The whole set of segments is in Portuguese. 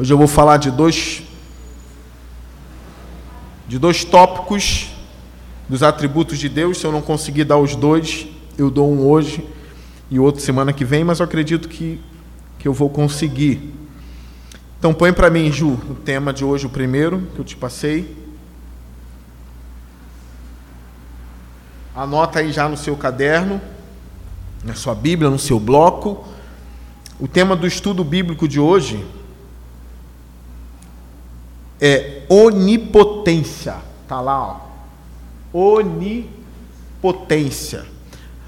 Hoje eu vou falar de dois de dois tópicos dos atributos de Deus. Se eu não conseguir dar os dois, eu dou um hoje e outro semana que vem, mas eu acredito que, que eu vou conseguir. Então põe para mim, Ju, o tema de hoje, o primeiro que eu te passei. Anota aí já no seu caderno, na sua Bíblia, no seu bloco. O tema do estudo bíblico de hoje é onipotência. Tá lá, ó. Onipotência.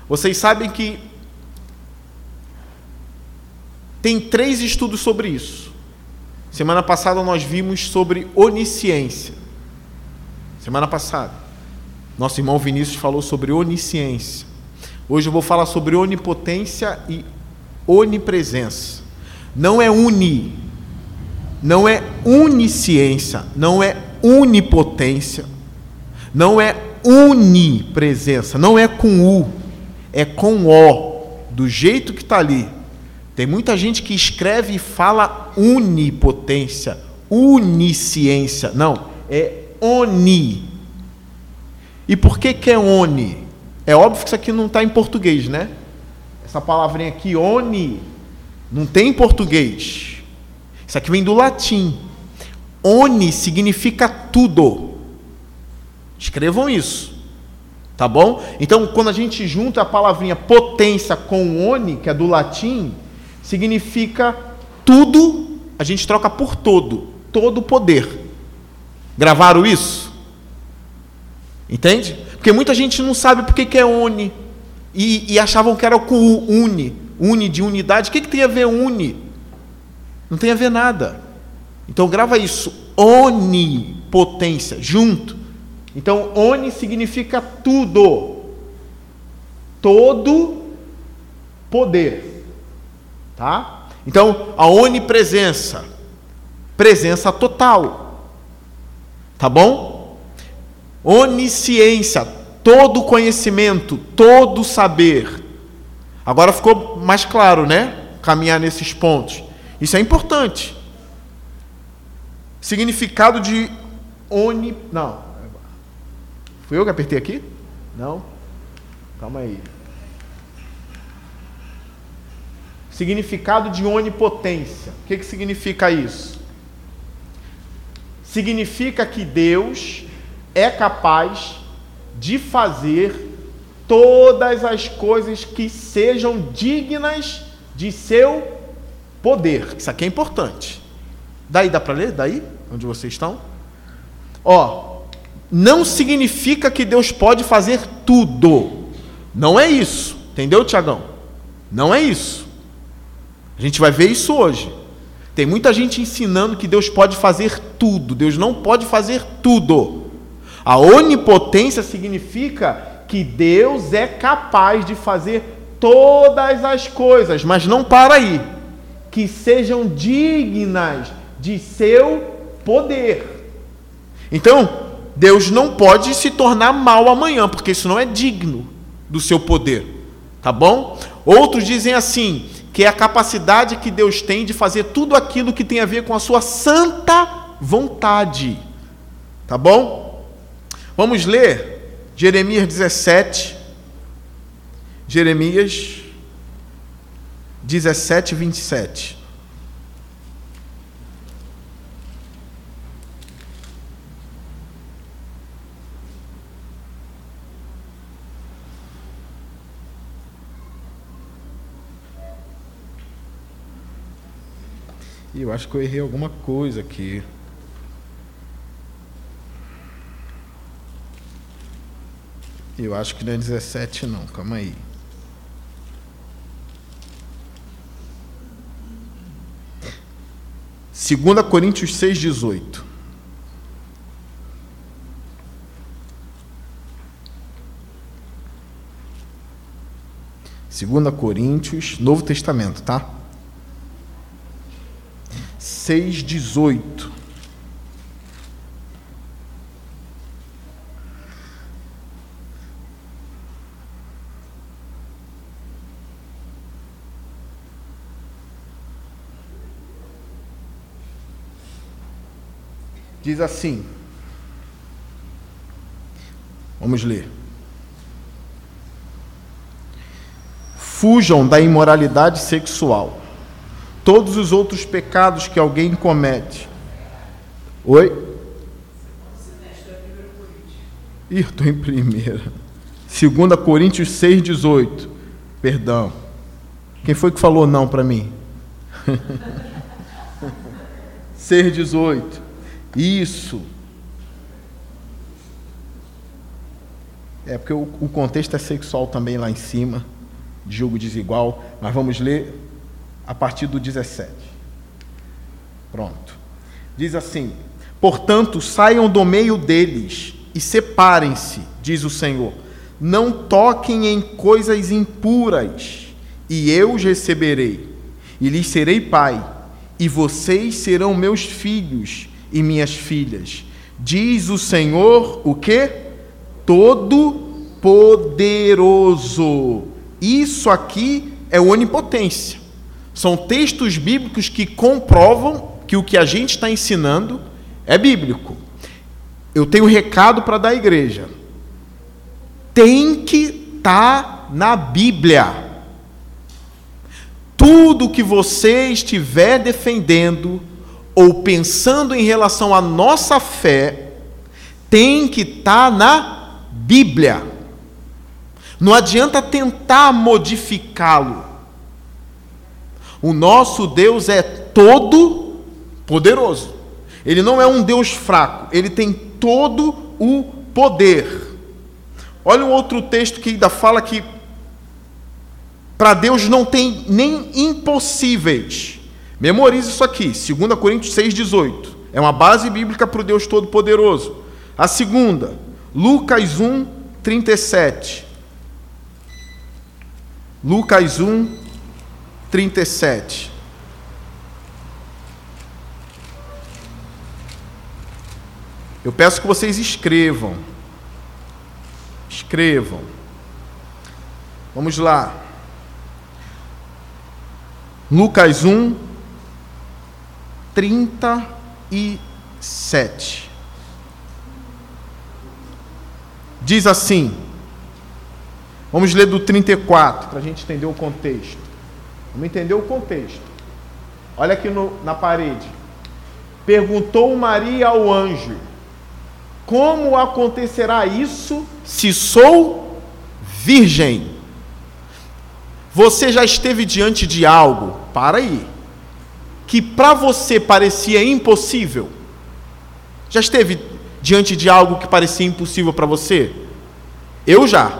Vocês sabem que tem três estudos sobre isso. Semana passada nós vimos sobre onisciência. Semana passada. Nosso irmão Vinícius falou sobre onisciência. Hoje eu vou falar sobre onipotência e onipresença. Não é uni, não é unisciência, não é unipotência, não é unipresença, não é com U, é com O, do jeito que está ali. Tem muita gente que escreve e fala unipotência, unisciência. Não, é oni. E por que, que é oni? É óbvio que isso aqui não está em português, né? Essa palavrinha aqui, oni, não tem em português. Isso aqui vem do latim. Oni significa tudo. Escrevam isso. Tá bom? Então, quando a gente junta a palavrinha potência com oni, que é do latim, significa tudo, a gente troca por todo, todo poder. Gravaram isso? Entende? Porque muita gente não sabe por que é oni e, e achavam que era o uni, uni de unidade. O que, que tem a ver uni? Não tem a ver nada. Então grava isso, onipotência, junto. Então, oni significa tudo, todo poder. Tá? Então, a onipresença, presença total. Tá bom? Onisciência, todo conhecimento, todo saber. Agora ficou mais claro, né? Caminhar nesses pontos. Isso é importante. Significado de oni. Não. Fui eu que apertei aqui? Não. Calma aí. Significado de onipotência. O que, que significa isso? Significa que Deus é capaz de fazer todas as coisas que sejam dignas de seu poder. Isso aqui é importante. Daí dá para ler? Daí? Onde vocês estão? Ó, não significa que Deus pode fazer tudo. Não é isso. Entendeu, Tiagão? Não é isso. A gente vai ver isso hoje. Tem muita gente ensinando que Deus pode fazer tudo. Deus não pode fazer tudo. A onipotência significa que Deus é capaz de fazer todas as coisas, mas não para aí. Que sejam dignas de seu poder. Então, Deus não pode se tornar mal amanhã, porque isso não é digno do seu poder. Tá bom? Outros dizem assim: que é a capacidade que Deus tem de fazer tudo aquilo que tem a ver com a sua santa vontade. Tá bom? Vamos ler Jeremias 17. Jeremias 17, 27. E eu acho que eu errei alguma coisa aqui. Eu acho que não é 17 não, calma aí. Segunda Coríntios 6:18. Segunda Coríntios, Novo Testamento, tá? 6,18. Diz assim: Vamos ler. Fujam da imoralidade sexual. Todos os outros pecados que alguém comete. Oi? Ih, estou em primeira. 2 Coríntios 6,18. Perdão. Quem foi que falou não para mim? 6,18. Isso. É porque o, o contexto é sexual também lá em cima, de jogo desigual, mas vamos ler a partir do 17. Pronto. Diz assim: Portanto, saiam do meio deles e separem-se, diz o Senhor. Não toquem em coisas impuras, e eu os receberei, e lhes serei pai, e vocês serão meus filhos e minhas filhas. Diz o Senhor, o que? Todo poderoso. Isso aqui é onipotência. São textos bíblicos que comprovam que o que a gente está ensinando é bíblico eu tenho um recado para dar à igreja. Tem que estar tá na Bíblia. Tudo que você estiver defendendo ou pensando em relação à nossa fé tem que estar tá na Bíblia. Não adianta tentar modificá-lo. O nosso Deus é todo poderoso. Ele não é um Deus fraco, ele tem todo o poder. Olha um outro texto que ainda fala que para Deus não tem nem impossíveis. Memorize isso aqui, 2 Coríntios 6,18. É uma base bíblica para o Deus Todo-Poderoso. A segunda, Lucas 1, 37. Lucas 1, 37. Eu peço que vocês escrevam. Escrevam. Vamos lá. Lucas 1, 37. Diz assim. Vamos ler do 34 para a gente entender o contexto. Vamos entender o contexto. Olha aqui no, na parede. Perguntou Maria ao anjo como acontecerá isso se sou virgem? Você já esteve diante de algo, para aí, que para você parecia impossível? Já esteve diante de algo que parecia impossível para você? Eu já.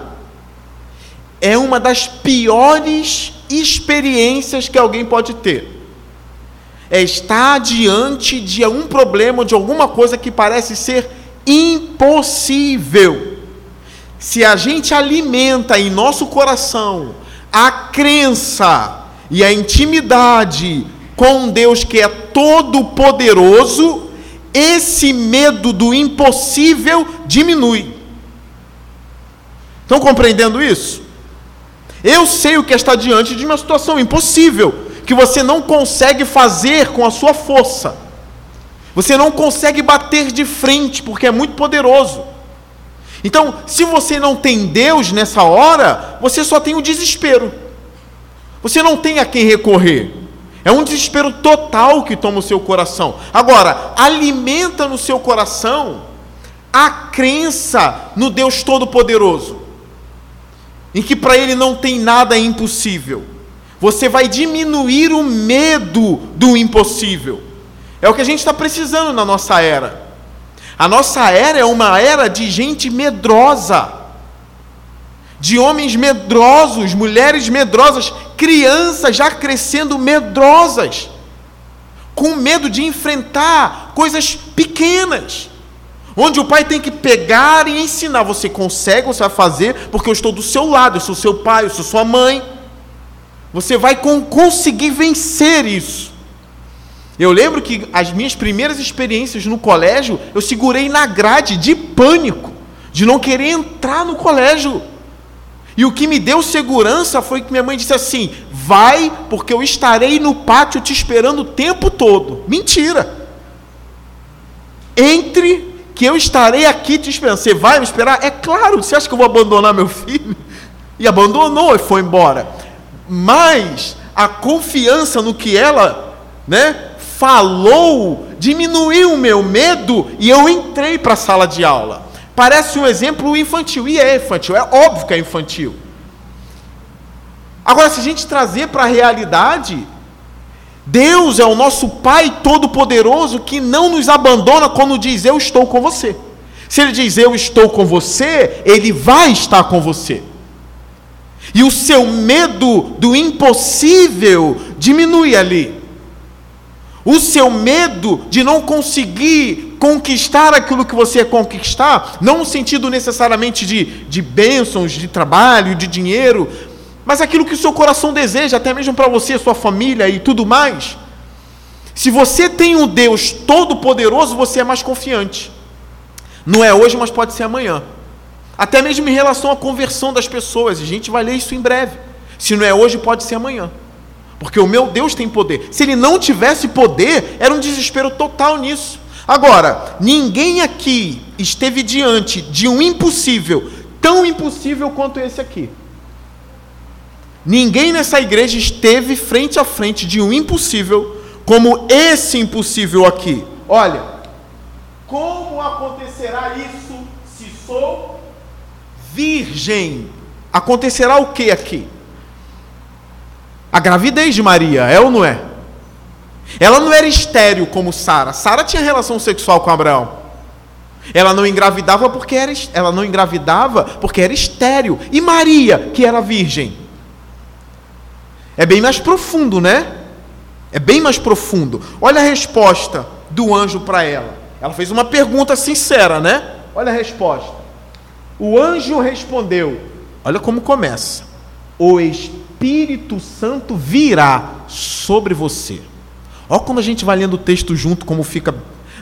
É uma das piores experiências que alguém pode ter. É estar diante de um problema, de alguma coisa que parece ser impossível. Se a gente alimenta em nosso coração a crença e a intimidade com Deus que é todo poderoso, esse medo do impossível diminui. Estão compreendendo isso? Eu sei o que estar diante de uma situação impossível, que você não consegue fazer com a sua força. Você não consegue bater de frente porque é muito poderoso. Então, se você não tem Deus nessa hora, você só tem o desespero. Você não tem a quem recorrer. É um desespero total que toma o seu coração. Agora, alimenta no seu coração a crença no Deus Todo-Poderoso, em que para Ele não tem nada impossível. Você vai diminuir o medo do impossível. É o que a gente está precisando na nossa era. A nossa era é uma era de gente medrosa, de homens medrosos, mulheres medrosas, crianças já crescendo medrosas, com medo de enfrentar coisas pequenas, onde o pai tem que pegar e ensinar: você consegue, você vai fazer, porque eu estou do seu lado, eu sou seu pai, eu sou sua mãe. Você vai conseguir vencer isso. Eu lembro que as minhas primeiras experiências no colégio, eu segurei na grade de pânico, de não querer entrar no colégio. E o que me deu segurança foi que minha mãe disse assim: vai, porque eu estarei no pátio te esperando o tempo todo. Mentira! entre que eu estarei aqui te esperando. Você vai me esperar? É claro, você acha que eu vou abandonar meu filho? E abandonou e foi embora. Mas a confiança no que ela, né, falou diminuiu o meu medo e eu entrei para a sala de aula. Parece um exemplo infantil, e é infantil, é óbvio que é infantil. Agora, se a gente trazer para a realidade, Deus é o nosso Pai Todo-Poderoso que não nos abandona quando diz: Eu estou com você. Se Ele diz: Eu estou com você, Ele vai estar com você. E o seu medo do impossível diminui ali. O seu medo de não conseguir conquistar aquilo que você conquistar, não no sentido necessariamente de, de bênçãos, de trabalho, de dinheiro, mas aquilo que o seu coração deseja, até mesmo para você, sua família e tudo mais. Se você tem um Deus todo-poderoso, você é mais confiante. Não é hoje, mas pode ser amanhã. Até mesmo em relação à conversão das pessoas, a gente vai ler isso em breve. Se não é hoje, pode ser amanhã. Porque o meu Deus tem poder. Se ele não tivesse poder, era um desespero total nisso. Agora, ninguém aqui esteve diante de um impossível, tão impossível quanto esse aqui. Ninguém nessa igreja esteve frente a frente de um impossível como esse impossível aqui. Olha, como acontecerá isso se sou virgem? Acontecerá o que aqui? A gravidez de Maria, é ou não é? Ela não era estéril como Sara. Sara tinha relação sexual com Abraão. Ela não engravidava porque era ela não engravidava porque era estéril. E Maria, que era virgem? É bem mais profundo, né? É bem mais profundo. Olha a resposta do anjo para ela. Ela fez uma pergunta sincera, né? Olha a resposta. O anjo respondeu: Olha como começa. O Espírito Espírito Santo virá sobre você. Olha quando a gente vai lendo o texto junto, como fica.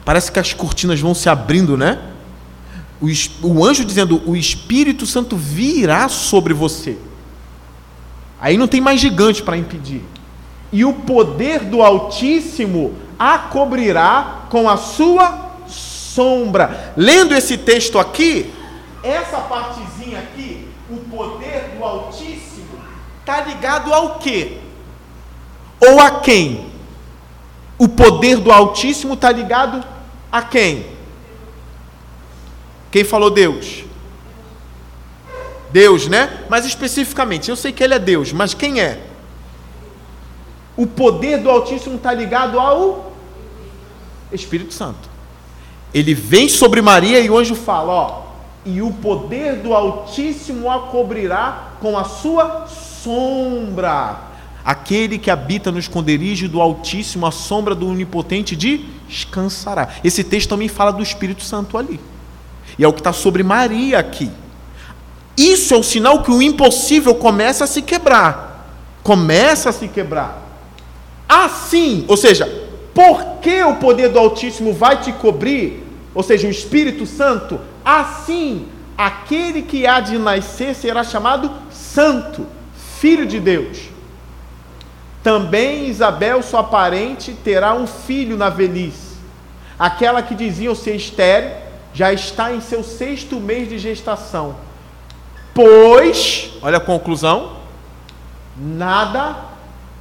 Parece que as cortinas vão se abrindo, né? O, o anjo dizendo: O Espírito Santo virá sobre você. Aí não tem mais gigante para impedir. E o poder do Altíssimo a cobrirá com a sua sombra. Lendo esse texto aqui, essa partezinha aqui, o poder do Altíssimo está ligado ao quê? Ou a quem? O poder do Altíssimo está ligado a quem? Quem falou Deus? Deus, né? Mas especificamente, eu sei que Ele é Deus, mas quem é? O poder do Altíssimo está ligado ao Espírito Santo. Ele vem sobre Maria e o anjo fala: Ó, e o poder do Altíssimo a cobrirá com a sua sombra. Aquele que habita no esconderijo do Altíssimo, a sombra do Onipotente descansará. Esse texto também fala do Espírito Santo ali. E é o que está sobre Maria aqui. Isso é o sinal que o impossível começa a se quebrar. Começa a se quebrar. Assim, ou seja, porque o poder do Altíssimo vai te cobrir, ou seja, o Espírito Santo, assim aquele que há de nascer será chamado santo filho de Deus. Também Isabel, sua parente, terá um filho na velhice. Aquela que diziam ser estéreo, já está em seu sexto mês de gestação. Pois, olha a conclusão, nada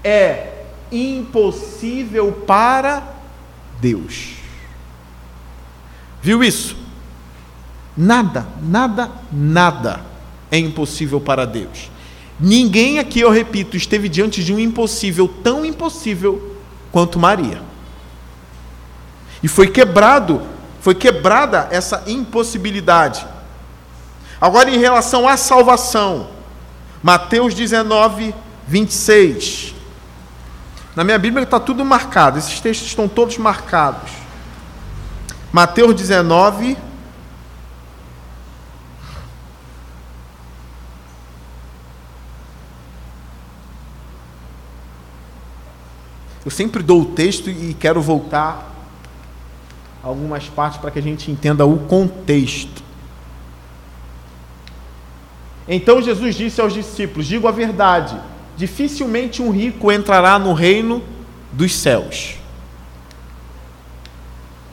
é impossível para Deus. Viu isso? Nada, nada, nada é impossível para Deus. Ninguém aqui, eu repito, esteve diante de um impossível tão impossível quanto Maria. E foi quebrado, foi quebrada essa impossibilidade. Agora, em relação à salvação, Mateus 19, 26. Na minha Bíblia está tudo marcado, esses textos estão todos marcados. Mateus 19, Eu sempre dou o texto e quero voltar algumas partes para que a gente entenda o contexto. Então Jesus disse aos discípulos: Digo a verdade, dificilmente um rico entrará no reino dos céus.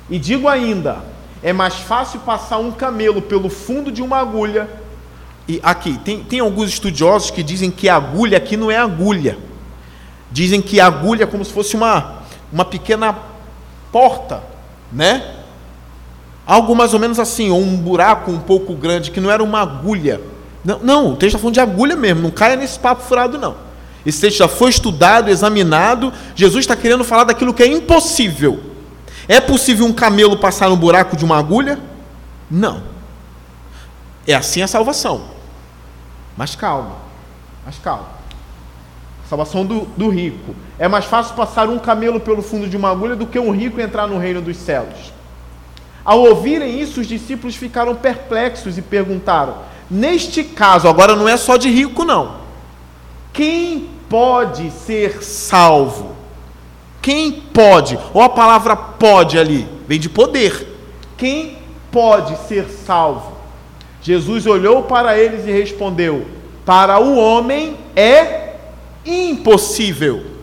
E digo ainda: é mais fácil passar um camelo pelo fundo de uma agulha. E aqui, tem, tem alguns estudiosos que dizem que agulha aqui não é agulha. Dizem que a agulha é como se fosse uma, uma pequena porta, né? Algo mais ou menos assim, ou um buraco um pouco grande, que não era uma agulha. Não, não o texto está falando de agulha mesmo, não caia nesse papo furado, não. Esse texto já foi estudado, examinado. Jesus está querendo falar daquilo que é impossível. É possível um camelo passar no buraco de uma agulha? Não. É assim a salvação. Mas calma, mas calma. Salvação do, do rico. É mais fácil passar um camelo pelo fundo de uma agulha do que um rico entrar no reino dos céus. Ao ouvirem isso, os discípulos ficaram perplexos e perguntaram: Neste caso, agora não é só de rico, não. Quem pode ser salvo? Quem pode? Ou a palavra pode ali vem de poder. Quem pode ser salvo? Jesus olhou para eles e respondeu: Para o homem é impossível.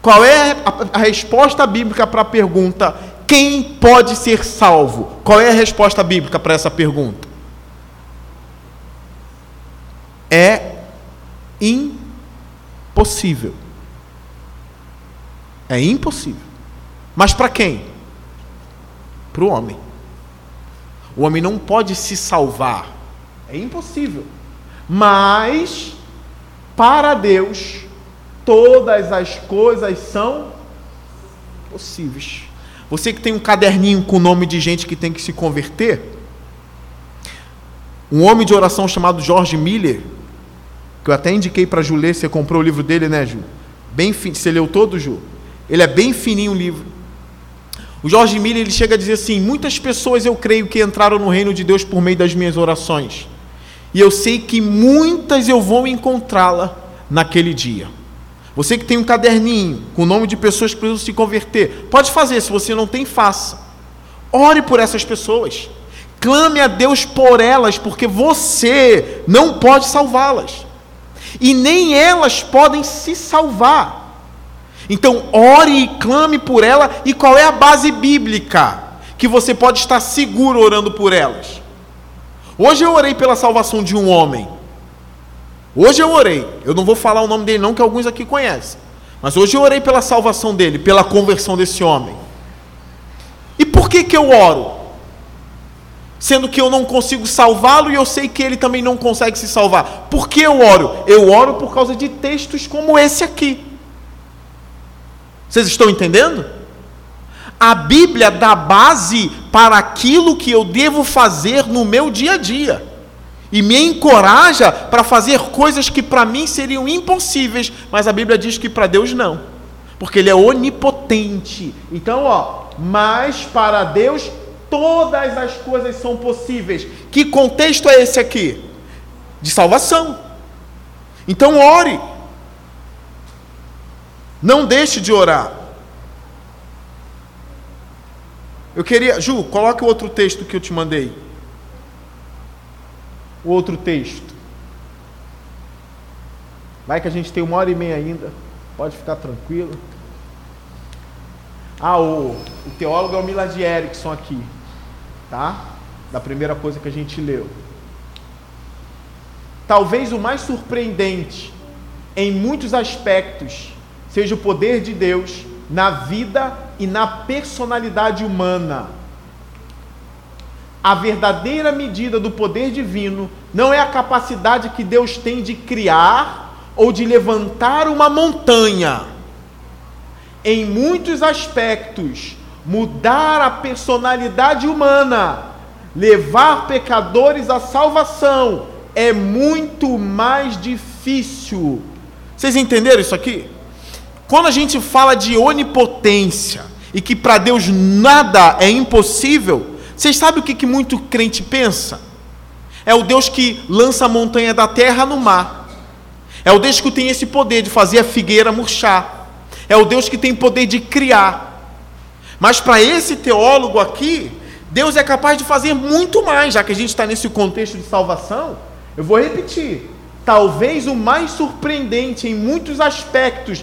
Qual é a, resposta bíblica para a pergunta: quem pode ser salvo? Qual é a resposta bíblica para essa pergunta? É impossível. É impossível. Mas para quem? Para o homem. O homem não pode se salvar. É impossível. Mas, para Deus, todas as coisas são possíveis. Você que tem um caderninho com o nome de gente que tem que se converter, um homem de oração chamado George Miller, que eu até indiquei para Ju ler, você comprou o livro dele, né, Ju? Bem, você leu todo, Ju? Ele é bem fininho o livro. O Jorge Miller ele chega a dizer assim: muitas pessoas eu creio que entraram no reino de Deus por meio das minhas orações. E eu sei que muitas eu vou encontrá-la naquele dia. Você que tem um caderninho com o nome de pessoas que precisam se converter, pode fazer, se você não tem, faça. Ore por essas pessoas. Clame a Deus por elas, porque você não pode salvá-las. E nem elas podem se salvar. Então, ore e clame por ela. E qual é a base bíblica que você pode estar seguro orando por elas? Hoje eu orei pela salvação de um homem. Hoje eu orei. Eu não vou falar o nome dele, não, que alguns aqui conhecem. Mas hoje eu orei pela salvação dele, pela conversão desse homem. E por que, que eu oro? Sendo que eu não consigo salvá-lo e eu sei que ele também não consegue se salvar. Por que eu oro? Eu oro por causa de textos como esse aqui. Vocês estão entendendo? A Bíblia dá base para aquilo que eu devo fazer no meu dia a dia. E me encoraja para fazer coisas que para mim seriam impossíveis, mas a Bíblia diz que para Deus não. Porque ele é onipotente. Então, ó, mas para Deus todas as coisas são possíveis. Que contexto é esse aqui? De salvação. Então ore, não deixe de orar. Eu queria, Ju, coloque o outro texto que eu te mandei. O outro texto. Vai que a gente tem uma hora e meia ainda. Pode ficar tranquilo. Ah, o, o teólogo é o Millard Erickson aqui. Tá? Da primeira coisa que a gente leu. Talvez o mais surpreendente em muitos aspectos seja o poder de Deus na vida e na personalidade humana. A verdadeira medida do poder divino não é a capacidade que Deus tem de criar ou de levantar uma montanha. Em muitos aspectos, mudar a personalidade humana, levar pecadores à salvação, é muito mais difícil. Vocês entenderam isso aqui? Quando a gente fala de onipotência e que para Deus nada é impossível, vocês sabem o que, que muito crente pensa? É o Deus que lança a montanha da terra no mar. É o Deus que tem esse poder de fazer a figueira murchar. É o Deus que tem poder de criar. Mas para esse teólogo aqui, Deus é capaz de fazer muito mais, já que a gente está nesse contexto de salvação. Eu vou repetir. Talvez o mais surpreendente em muitos aspectos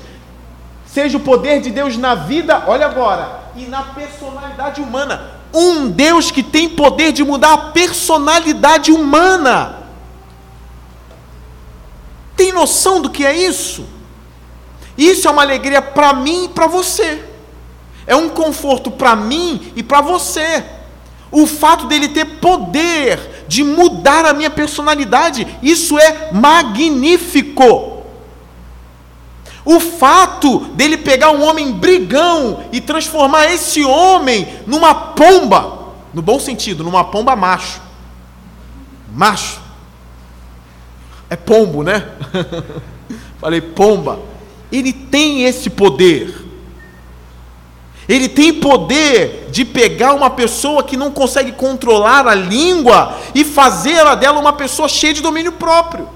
seja o poder de Deus na vida, olha agora, e na personalidade humana. Um Deus que tem poder de mudar a personalidade humana. Tem noção do que é isso? Isso é uma alegria para mim e para você. É um conforto para mim e para você. O fato dele ter poder de mudar a minha personalidade, isso é magnífico. O fato dele pegar um homem brigão e transformar esse homem numa pomba, no bom sentido, numa pomba macho. Macho. É pombo, né? Falei pomba. Ele tem esse poder. Ele tem poder de pegar uma pessoa que não consegue controlar a língua e fazê-la dela uma pessoa cheia de domínio próprio.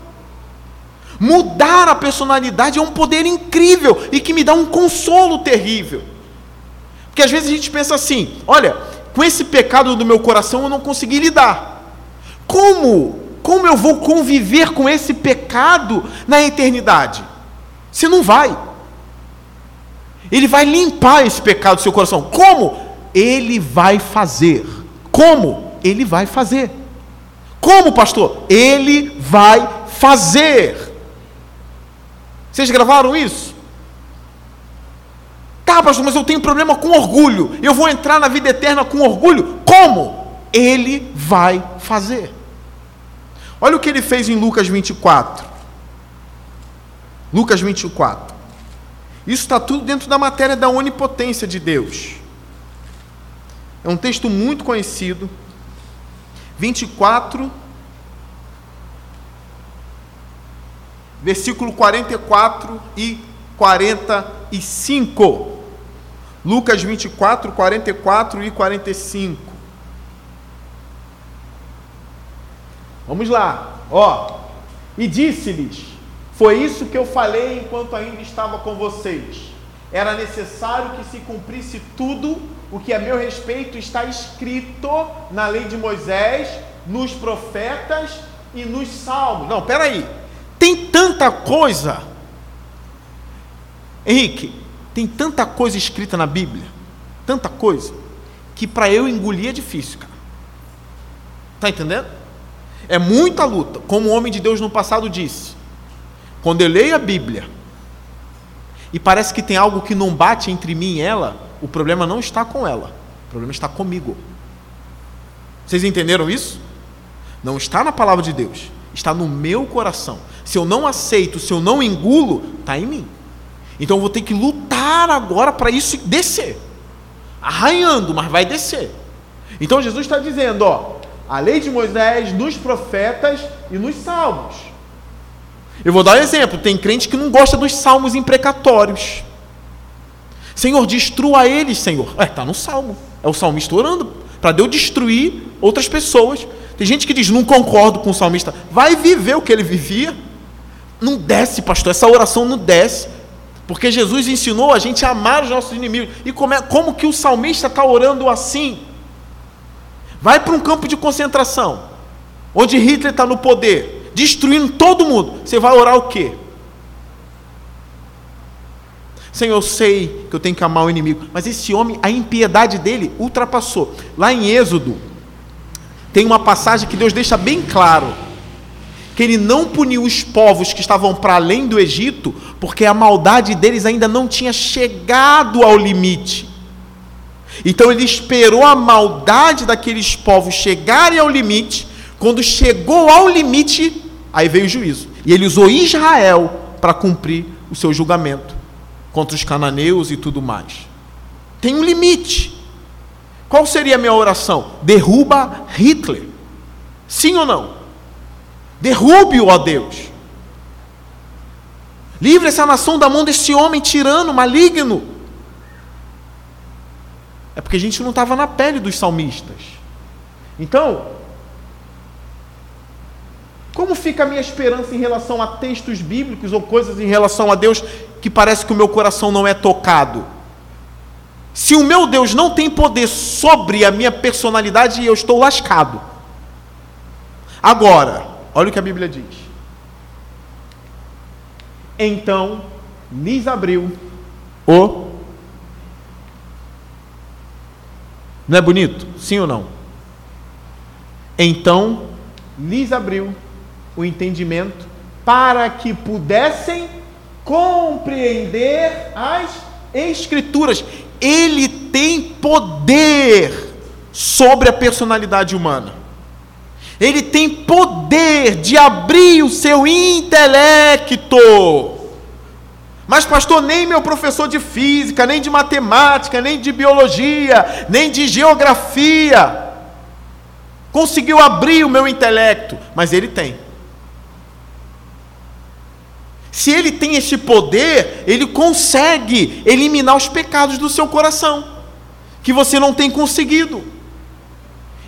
Mudar a personalidade é um poder incrível e que me dá um consolo terrível. Porque às vezes a gente pensa assim: olha, com esse pecado do meu coração eu não consegui lidar. Como? Como eu vou conviver com esse pecado na eternidade? Você não vai. Ele vai limpar esse pecado do seu coração. Como? Ele vai fazer. Como? Ele vai fazer. Como, pastor? Ele vai fazer. Vocês gravaram isso? Tá, pastor, mas eu tenho problema com orgulho. Eu vou entrar na vida eterna com orgulho. Como? Ele vai fazer. Olha o que ele fez em Lucas 24. Lucas 24. Isso está tudo dentro da matéria da onipotência de Deus. É um texto muito conhecido. 24, versículo 44 e 45. Lucas 24, 44 e 45. Vamos lá, ó. E disse-lhes: foi isso que eu falei enquanto ainda estava com vocês. Era necessário que se cumprisse tudo o que a meu respeito está escrito na lei de Moisés, nos profetas e nos salmos. Não, peraí. Tem tanta coisa. Henrique, tem tanta coisa escrita na Bíblia, tanta coisa, que para eu engolir é difícil, cara. Está entendendo? É muita luta, como o homem de Deus no passado disse. Quando eu leio a Bíblia e parece que tem algo que não bate entre mim e ela, o problema não está com ela, o problema está comigo. Vocês entenderam isso? Não está na palavra de Deus, está no meu coração. Se eu não aceito, se eu não engulo, está em mim. Então eu vou ter que lutar agora para isso descer. Arranhando, mas vai descer. Então Jesus está dizendo, ó, a lei de Moisés, nos profetas e nos salmos. Eu vou dar um exemplo: tem crente que não gosta dos salmos imprecatórios. Senhor, destrua eles, Senhor. É, está no salmo. É o salmista orando para Deus destruir outras pessoas. Tem gente que diz: não concordo com o salmista. Vai viver o que ele vivia. Não desce, pastor. Essa oração não desce. Porque Jesus ensinou a gente a amar os nossos inimigos. E como, é, como que o salmista está orando assim? Vai para um campo de concentração, onde Hitler está no poder destruindo todo mundo, você vai orar o quê? Senhor, eu sei que eu tenho que amar o inimigo, mas esse homem, a impiedade dele ultrapassou. Lá em Êxodo, tem uma passagem que Deus deixa bem claro: que ele não puniu os povos que estavam para além do Egito, porque a maldade deles ainda não tinha chegado ao limite. Então ele esperou a maldade daqueles povos chegarem ao limite, quando chegou ao limite, Aí veio o juízo. E ele usou Israel para cumprir o seu julgamento contra os cananeus e tudo mais. Tem um limite. Qual seria a minha oração? Derruba Hitler. Sim ou não? Derrube-o, ó Deus. Livre essa nação da mão desse homem tirano, maligno. É porque a gente não estava na pele dos salmistas. Então, como fica a minha esperança em relação a textos bíblicos ou coisas em relação a Deus que parece que o meu coração não é tocado? Se o meu Deus não tem poder sobre a minha personalidade, eu estou lascado. Agora, olha o que a Bíblia diz. Então lhes abriu o Não é bonito? Sim ou não? Então lhes abriu o entendimento para que pudessem compreender as Escrituras. Ele tem poder sobre a personalidade humana. Ele tem poder de abrir o seu intelecto. Mas, pastor, nem meu professor de física, nem de matemática, nem de biologia, nem de geografia conseguiu abrir o meu intelecto. Mas ele tem. Se ele tem esse poder, ele consegue eliminar os pecados do seu coração, que você não tem conseguido.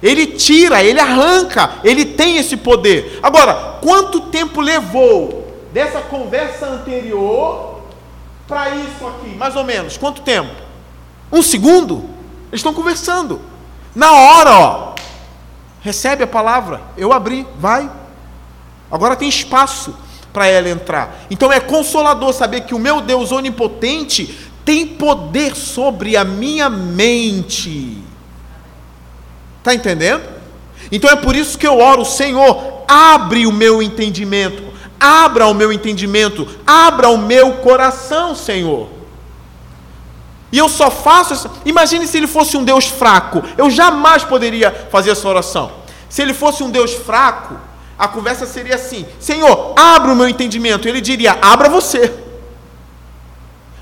Ele tira, ele arranca, ele tem esse poder. Agora, quanto tempo levou dessa conversa anterior para isso aqui? Mais ou menos, quanto tempo? Um segundo? Eles estão conversando. Na hora, ó. Recebe a palavra, eu abri, vai. Agora tem espaço para ela entrar. Então é consolador saber que o meu Deus onipotente tem poder sobre a minha mente. Está entendendo? Então é por isso que eu oro, Senhor, abre o meu entendimento, abra o meu entendimento, abra o meu coração, Senhor. E eu só faço isso. Imagine se ele fosse um Deus fraco. Eu jamais poderia fazer essa oração. Se ele fosse um Deus fraco, a conversa seria assim: Senhor, abra o meu entendimento. Ele diria: abra você.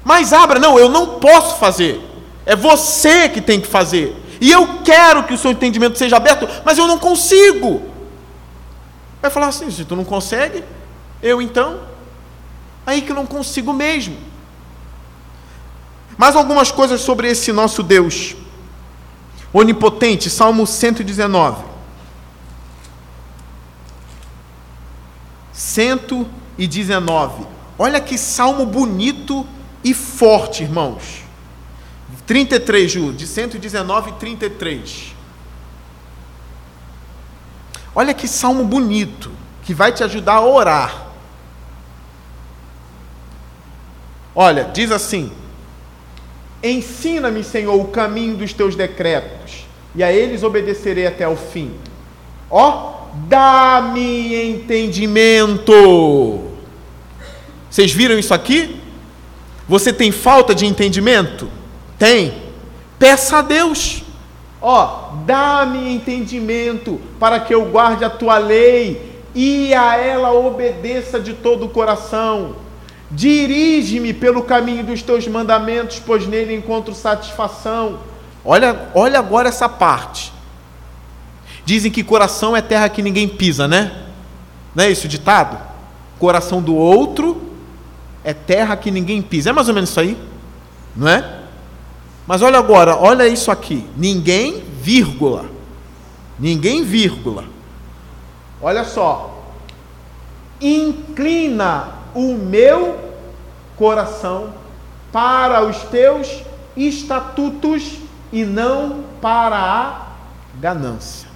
Mas abra, não, eu não posso fazer. É você que tem que fazer. E eu quero que o seu entendimento seja aberto, mas eu não consigo. Vai falar assim: se tu não consegue, eu então? Aí que eu não consigo mesmo. Mais algumas coisas sobre esse nosso Deus onipotente, Salmo 119. 119. Olha que salmo bonito e forte, irmãos. 33, Ju, de 119 33. Olha que salmo bonito, que vai te ajudar a orar. Olha, diz assim: Ensina-me, Senhor, o caminho dos teus decretos, e a eles obedecerei até o fim. Ó, dá-me entendimento. Vocês viram isso aqui? Você tem falta de entendimento? Tem. Peça a Deus. Ó, dá-me entendimento para que eu guarde a tua lei e a ela obedeça de todo o coração. Dirige-me pelo caminho dos teus mandamentos, pois nele encontro satisfação. Olha, olha agora essa parte. Dizem que coração é terra que ninguém pisa, né? Não é isso o ditado? Coração do outro é terra que ninguém pisa. É mais ou menos isso aí? Não é? Mas olha agora, olha isso aqui. Ninguém, vírgula. Ninguém, vírgula. Olha só. Inclina o meu coração para os teus estatutos e não para a ganância.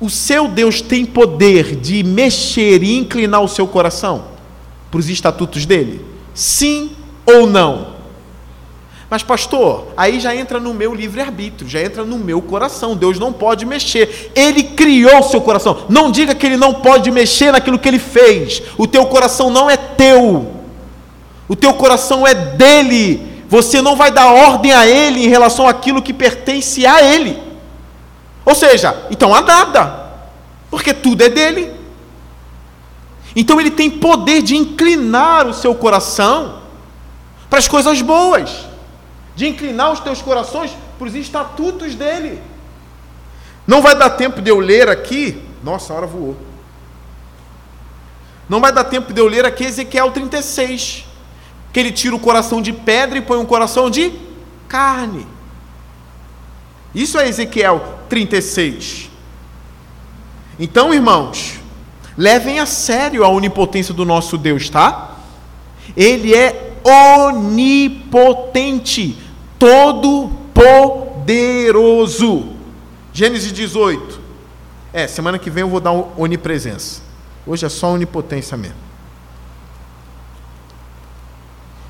O seu Deus tem poder de mexer e inclinar o seu coração para os estatutos dele? Sim ou não? Mas, pastor, aí já entra no meu livre-arbítrio, já entra no meu coração. Deus não pode mexer. Ele criou o seu coração. Não diga que ele não pode mexer naquilo que ele fez. O teu coração não é teu. O teu coração é dele. Você não vai dar ordem a ele em relação àquilo que pertence a ele. Ou seja, então há nada, porque tudo é dele. Então ele tem poder de inclinar o seu coração para as coisas boas, de inclinar os teus corações para os estatutos dele. Não vai dar tempo de eu ler aqui, nossa, a hora voou. Não vai dar tempo de eu ler aqui Ezequiel 36, que ele tira o coração de pedra e põe um coração de carne. Isso é Ezequiel 36. Então, irmãos, levem a sério a onipotência do nosso Deus, tá? Ele é onipotente, todo poderoso. Gênesis 18. É, semana que vem eu vou dar onipresença. Hoje é só onipotência mesmo.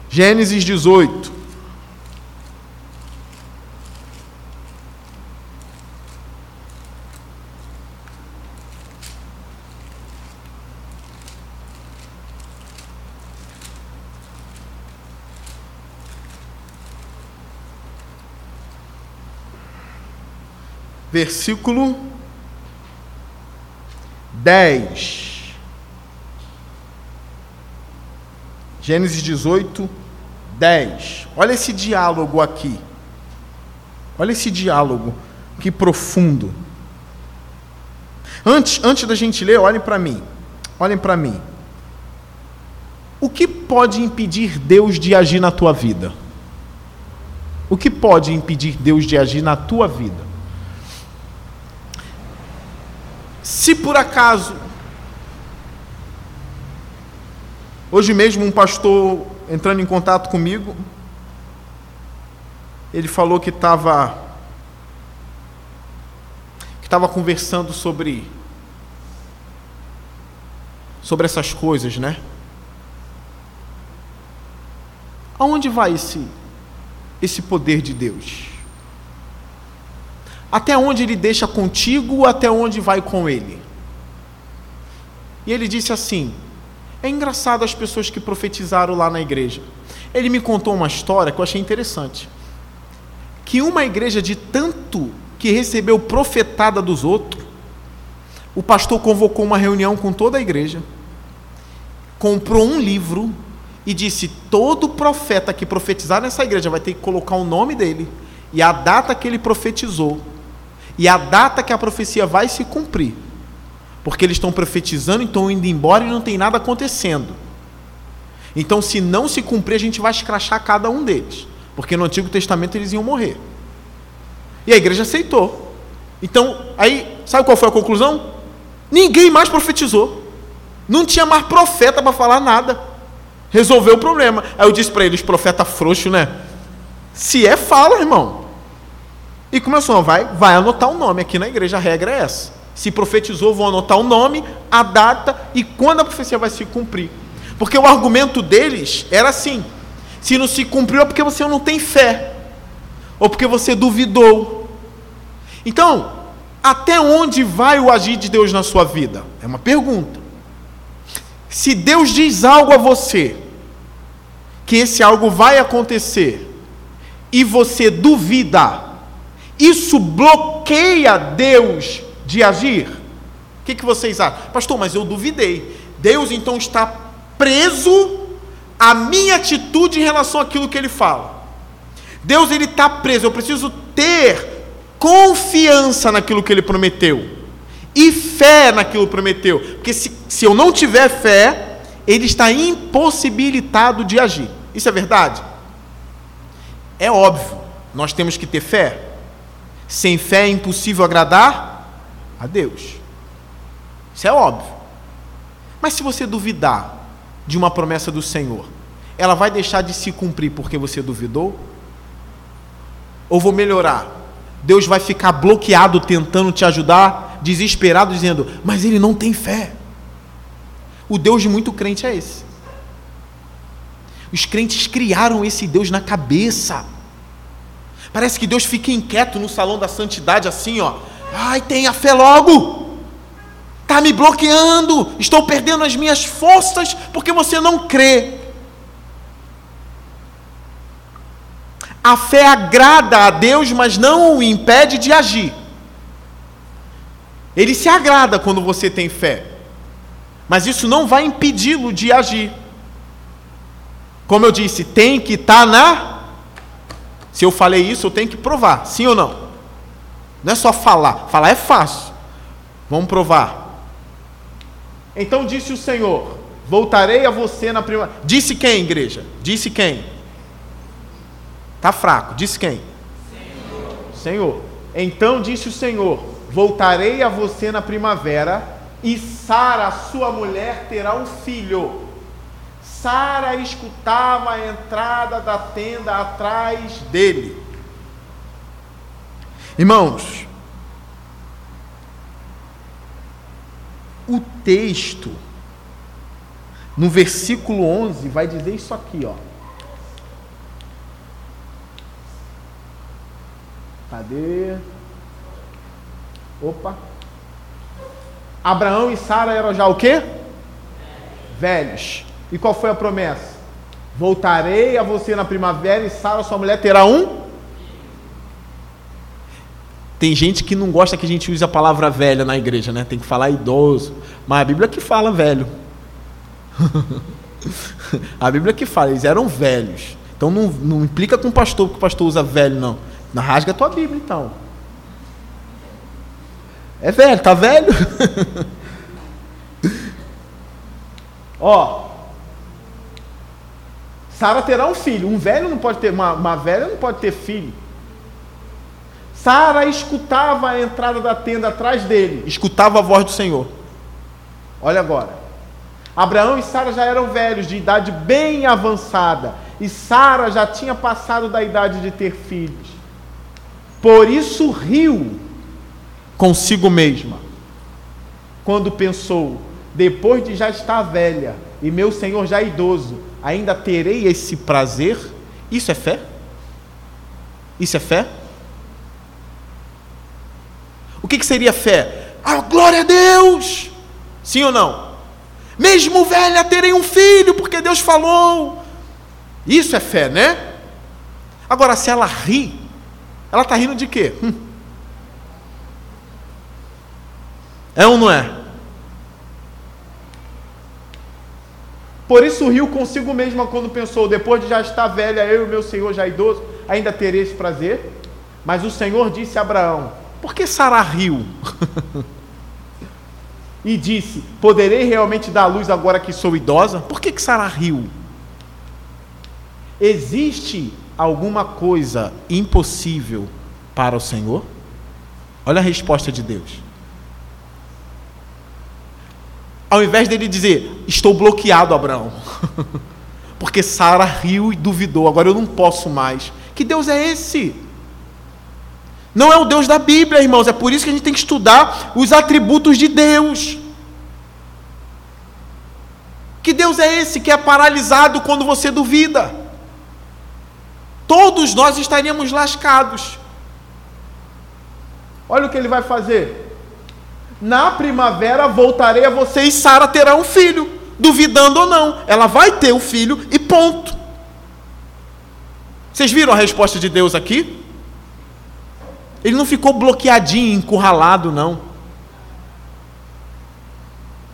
Gênesis 18. Versículo 10. Gênesis 18, 10. Olha esse diálogo aqui. Olha esse diálogo, que profundo. Antes, antes da gente ler, olhem para mim. Olhem para mim. O que pode impedir Deus de agir na tua vida? O que pode impedir Deus de agir na tua vida? Se por acaso, hoje mesmo um pastor entrando em contato comigo, ele falou que estava que estava conversando sobre sobre essas coisas, né? Aonde vai esse esse poder de Deus? Até onde ele deixa contigo, até onde vai com ele? E ele disse assim: É engraçado as pessoas que profetizaram lá na igreja. Ele me contou uma história que eu achei interessante. Que uma igreja de tanto que recebeu profetada dos outros, o pastor convocou uma reunião com toda a igreja, comprou um livro e disse: todo profeta que profetizar nessa igreja vai ter que colocar o nome dele e a data que ele profetizou e a data que a profecia vai se cumprir. Porque eles estão profetizando, então indo embora e não tem nada acontecendo. Então, se não se cumprir, a gente vai escrachar cada um deles. Porque no Antigo Testamento eles iam morrer. E a igreja aceitou. Então, aí, sabe qual foi a conclusão? Ninguém mais profetizou. Não tinha mais profeta para falar nada. Resolveu o problema. Aí eu disse para eles, profeta frouxo, né? Se é, fala, irmão. E começou, vai, vai anotar o nome. Aqui na igreja a regra é essa. Se profetizou, vão anotar o nome, a data e quando a profecia vai se cumprir. Porque o argumento deles era assim: se não se cumpriu é porque você não tem fé, ou porque você duvidou. Então, até onde vai o agir de Deus na sua vida? É uma pergunta. Se Deus diz algo a você, que esse algo vai acontecer, e você duvida, isso bloqueia Deus de agir? O que, que vocês acham? Pastor, mas eu duvidei. Deus então está preso à minha atitude em relação àquilo que ele fala. Deus ele está preso. Eu preciso ter confiança naquilo que ele prometeu e fé naquilo que prometeu. Porque se, se eu não tiver fé, ele está impossibilitado de agir. Isso é verdade? É óbvio. Nós temos que ter fé. Sem fé é impossível agradar a Deus. Isso é óbvio. Mas se você duvidar de uma promessa do Senhor, ela vai deixar de se cumprir porque você duvidou? Ou vou melhorar? Deus vai ficar bloqueado tentando te ajudar, desesperado, dizendo: Mas ele não tem fé. O Deus de muito crente é esse. Os crentes criaram esse Deus na cabeça. Parece que Deus fica inquieto no salão da santidade, assim, ó. Ai, tenha fé logo. Está me bloqueando. Estou perdendo as minhas forças porque você não crê. A fé agrada a Deus, mas não o impede de agir. Ele se agrada quando você tem fé, mas isso não vai impedi-lo de agir. Como eu disse, tem que estar tá na se eu falei isso, eu tenho que provar, sim ou não? Não é só falar, falar é fácil. Vamos provar. Então disse o Senhor: Voltarei a você na primavera. Disse quem, igreja? Disse quem? Está fraco. Disse quem? Senhor. Senhor. Então disse o Senhor: Voltarei a você na primavera, e Sara, sua mulher, terá um filho Sara escutava a entrada da tenda atrás dele. Irmãos, o texto, no versículo 11, vai dizer isso aqui, ó. Cadê? Opa. Abraão e Sara eram já o quê? Velhos. E qual foi a promessa? Voltarei a você na primavera e Sara, sua mulher, terá um. Tem gente que não gosta que a gente use a palavra velha na igreja, né? Tem que falar idoso. Mas a Bíblia que fala velho. a Bíblia que fala, eles eram velhos. Então não, não implica com o pastor, que o pastor usa velho, não. Rasga a tua Bíblia, então. É velho, tá velho? Ó, Sara terá um filho. Um velho não pode ter, uma, uma velha não pode ter filho. Sara escutava a entrada da tenda atrás dele, escutava a voz do Senhor. Olha agora. Abraão e Sara já eram velhos, de idade bem avançada, e Sara já tinha passado da idade de ter filhos. Por isso riu consigo mesma, quando pensou: depois de já estar velha e meu senhor já idoso, ainda terei esse prazer? Isso é fé? Isso é fé? O que, que seria fé? A glória a Deus! Sim ou não? Mesmo velha terei um filho, porque Deus falou. Isso é fé, né? Agora, se ela ri, ela está rindo de quê? Hum. É ou não é? Por isso riu consigo mesma quando pensou: depois de já estar velha, eu e meu senhor já idoso, ainda terei esse prazer? Mas o Senhor disse a Abraão: Por que Sara riu? e disse: Poderei realmente dar à luz agora que sou idosa? Por que, que Sara riu? Existe alguma coisa impossível para o Senhor? Olha a resposta de Deus. Ao invés dele dizer, estou bloqueado, Abraão, porque Sara riu e duvidou, agora eu não posso mais. Que Deus é esse? Não é o Deus da Bíblia, irmãos, é por isso que a gente tem que estudar os atributos de Deus. Que Deus é esse que é paralisado quando você duvida? Todos nós estaríamos lascados. Olha o que ele vai fazer. Na primavera voltarei a você e Sara terá um filho, duvidando ou não. Ela vai ter o um filho e ponto. Vocês viram a resposta de Deus aqui? Ele não ficou bloqueadinho, encurralado, não.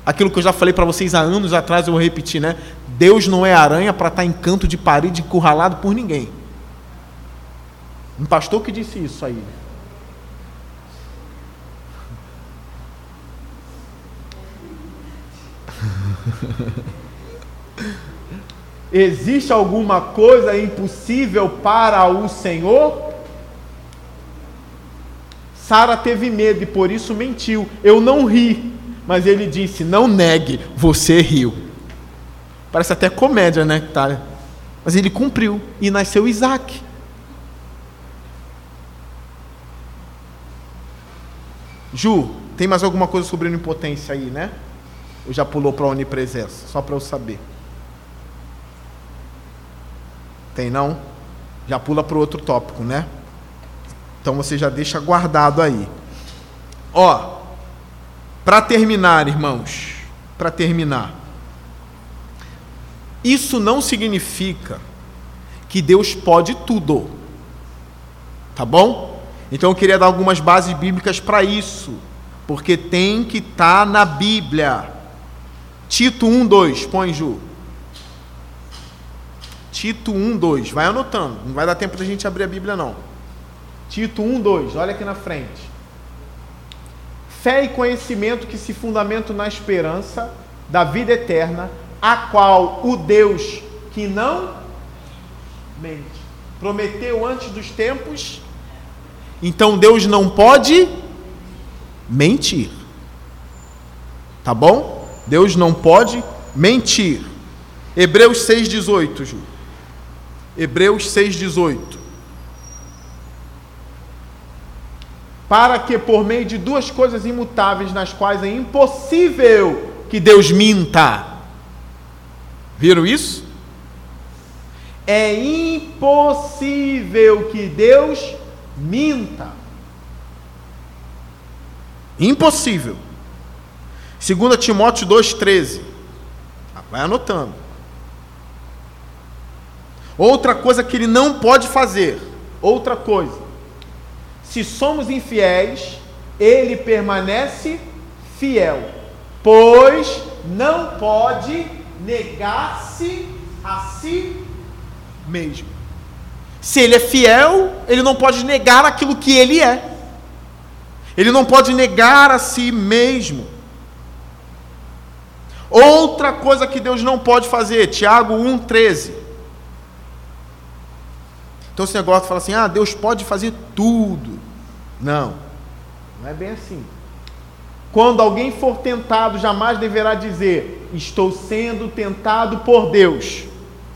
Aquilo que eu já falei para vocês há anos atrás, eu vou repetir, né? Deus não é aranha para estar tá em canto de parede encurralado por ninguém. Um pastor que disse isso aí. Existe alguma coisa impossível para o Senhor? Sara teve medo e por isso mentiu. Eu não ri, mas ele disse: Não negue, você riu. Parece até comédia, né? Tá? Mas ele cumpriu e nasceu Isaac. Ju, tem mais alguma coisa sobre onipotência aí, né? Ou já pulou para a onipresença? Só para eu saber. Tem não? Já pula para o outro tópico, né? Então você já deixa guardado aí. Ó, para terminar, irmãos, para terminar. Isso não significa que Deus pode tudo. Tá bom? Então eu queria dar algumas bases bíblicas para isso, porque tem que estar tá na Bíblia. Tito 1, 2, põe Ju. Tito 1, 2, vai anotando, não vai dar tempo da gente abrir a Bíblia não. Tito 1, 2, olha aqui na frente. Fé e conhecimento que se fundamentam na esperança da vida eterna, a qual o Deus que não mente, prometeu antes dos tempos, então Deus não pode mentir. Tá bom? Deus não pode mentir. Hebreus 6,18, Ju. Hebreus 6,18. Para que por meio de duas coisas imutáveis, nas quais é impossível que Deus minta. Viram isso? É impossível que Deus minta. Impossível. 2 Timóteo 2,13. Vai anotando. Outra coisa que ele não pode fazer. Outra coisa. Se somos infiéis, ele permanece fiel, pois não pode negar-se a si mesmo. Se ele é fiel, ele não pode negar aquilo que ele é. Ele não pode negar a si mesmo. Outra coisa que Deus não pode fazer, Tiago 1,13. Então esse negócio fala assim: ah, Deus pode fazer tudo. Não, não é bem assim. Quando alguém for tentado, jamais deverá dizer: Estou sendo tentado por Deus.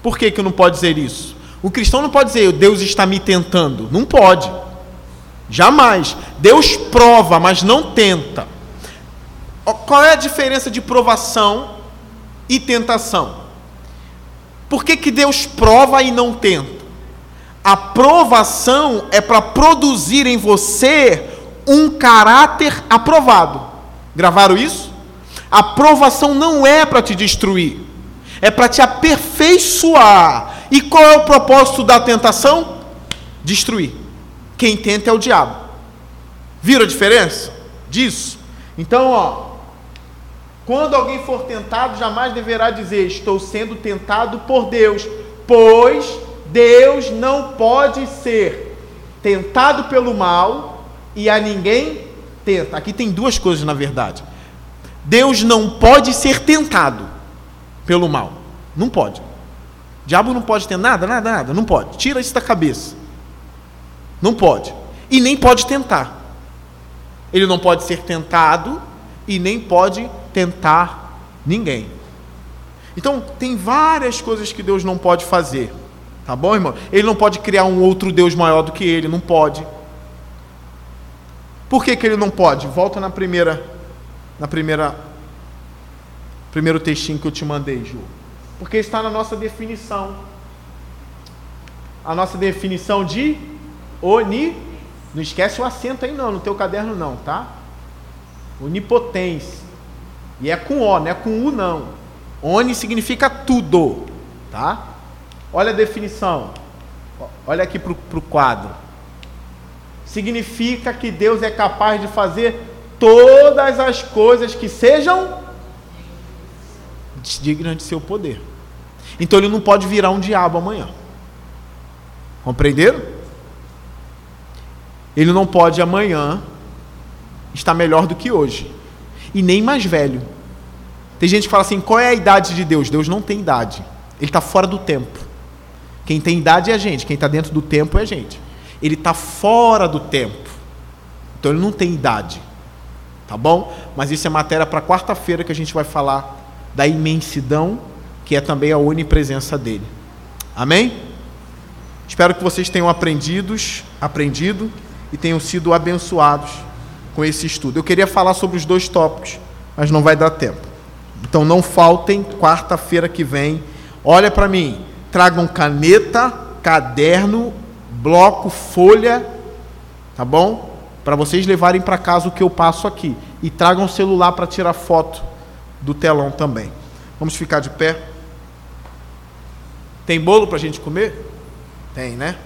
Por que, que não pode dizer isso? O cristão não pode dizer: Deus está me tentando. Não pode. Jamais. Deus prova, mas não tenta. Qual é a diferença de provação e tentação? Por que, que Deus prova e não tenta? A provação é para produzir em você um caráter aprovado. Gravaram isso? A provação não é para te destruir, é para te aperfeiçoar. E qual é o propósito da tentação? Destruir. Quem tenta é o diabo. Viram a diferença disso? Então, ó, quando alguém for tentado, jamais deverá dizer: Estou sendo tentado por Deus, pois Deus não pode ser tentado pelo mal e a ninguém tenta. Aqui tem duas coisas na verdade. Deus não pode ser tentado pelo mal. Não pode. O diabo não pode ter nada, nada, nada. Não pode. Tira isso da cabeça. Não pode. E nem pode tentar. Ele não pode ser tentado e nem pode tentar ninguém. Então, tem várias coisas que Deus não pode fazer. Tá bom, irmão? Ele não pode criar um outro Deus maior do que ele, não pode. Por que, que ele não pode? Volta na primeira na primeira primeiro textinho que eu te mandei, Ju. Porque está na nossa definição. A nossa definição de oni não esquece o acento aí não, no teu caderno não, tá? Onipotência. E é com O, não é com U não. Oni significa tudo, tá? Olha a definição. Olha aqui para o quadro. Significa que Deus é capaz de fazer todas as coisas que sejam dignas de seu poder. Então ele não pode virar um diabo amanhã. Compreenderam? Ele não pode amanhã estar melhor do que hoje. E nem mais velho. Tem gente que fala assim: qual é a idade de Deus? Deus não tem idade. Ele está fora do tempo. Quem tem idade é a gente, quem está dentro do tempo é a gente. Ele está fora do tempo. Então ele não tem idade. Tá bom? Mas isso é matéria para quarta-feira que a gente vai falar da imensidão, que é também a onipresença dele. Amém? Espero que vocês tenham aprendidos, aprendido e tenham sido abençoados com esse estudo. Eu queria falar sobre os dois tópicos, mas não vai dar tempo. Então não faltem quarta-feira que vem. Olha para mim, tragam caneta, caderno, bloco, folha, tá bom? Para vocês levarem para casa o que eu passo aqui e tragam celular para tirar foto do telão também. Vamos ficar de pé. Tem bolo para a gente comer? Tem, né?